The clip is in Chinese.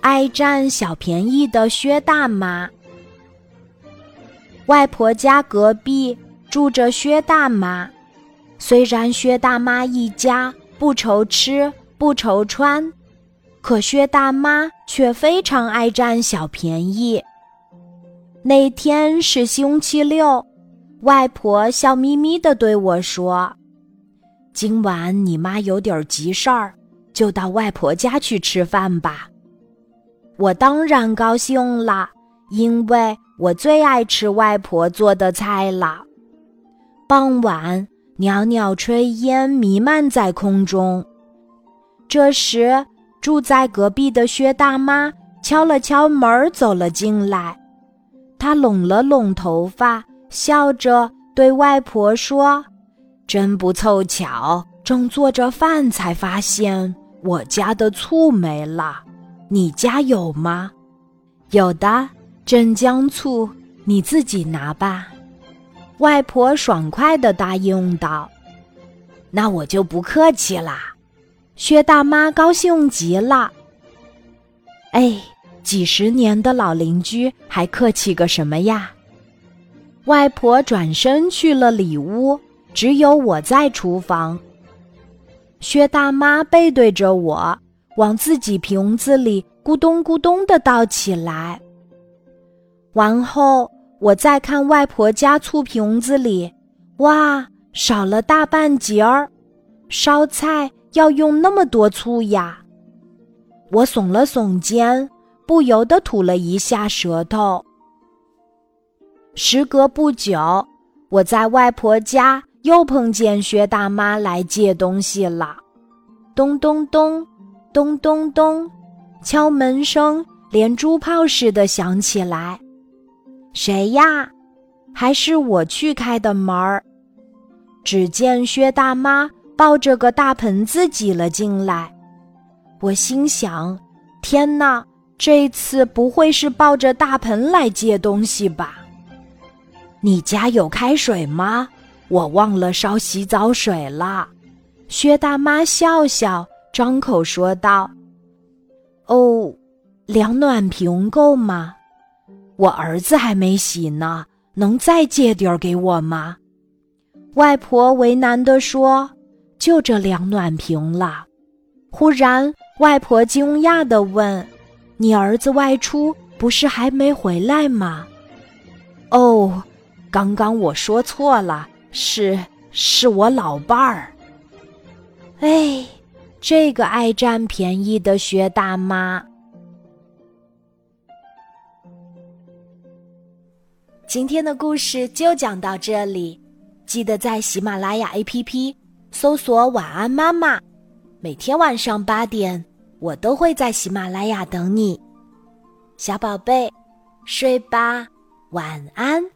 爱占小便宜的薛大妈。外婆家隔壁住着薛大妈，虽然薛大妈一家不愁吃不愁穿，可薛大妈却非常爱占小便宜。那天是星期六，外婆笑眯眯地对我说：“今晚你妈有点急事儿，就到外婆家去吃饭吧。”我当然高兴了，因为我最爱吃外婆做的菜了。傍晚，袅袅炊烟弥漫在空中。这时，住在隔壁的薛大妈敲了敲门，走了进来。她拢了拢头发，笑着对外婆说：“真不凑巧，正做着饭，才发现我家的醋没了。”你家有吗？有的，镇江醋，你自己拿吧。外婆爽快地答应道：“那我就不客气啦。”薛大妈高兴极了。哎，几十年的老邻居还客气个什么呀？外婆转身去了里屋，只有我在厨房。薛大妈背对着我。往自己瓶子里咕咚咕咚的倒起来。完后，我再看外婆家醋瓶子里，哇，少了大半截儿。烧菜要用那么多醋呀！我耸了耸肩，不由得吐了一下舌头。时隔不久，我在外婆家又碰见薛大妈来借东西了。咚咚咚。咚咚咚，敲门声连珠炮似的响起来。谁呀？还是我去开的门儿。只见薛大妈抱着个大盆子挤了进来。我心想：天哪，这次不会是抱着大盆来借东西吧？你家有开水吗？我忘了烧洗澡水了。薛大妈笑笑。张口说道：“哦，两暖瓶够吗？我儿子还没洗呢，能再借点儿给我吗？”外婆为难地说：“就这两暖瓶了。”忽然，外婆惊讶地问：“你儿子外出不是还没回来吗？”“哦，刚刚我说错了，是是我老伴儿。”哎。这个爱占便宜的薛大妈。今天的故事就讲到这里，记得在喜马拉雅 APP 搜索“晚安妈妈”，每天晚上八点，我都会在喜马拉雅等你，小宝贝，睡吧，晚安。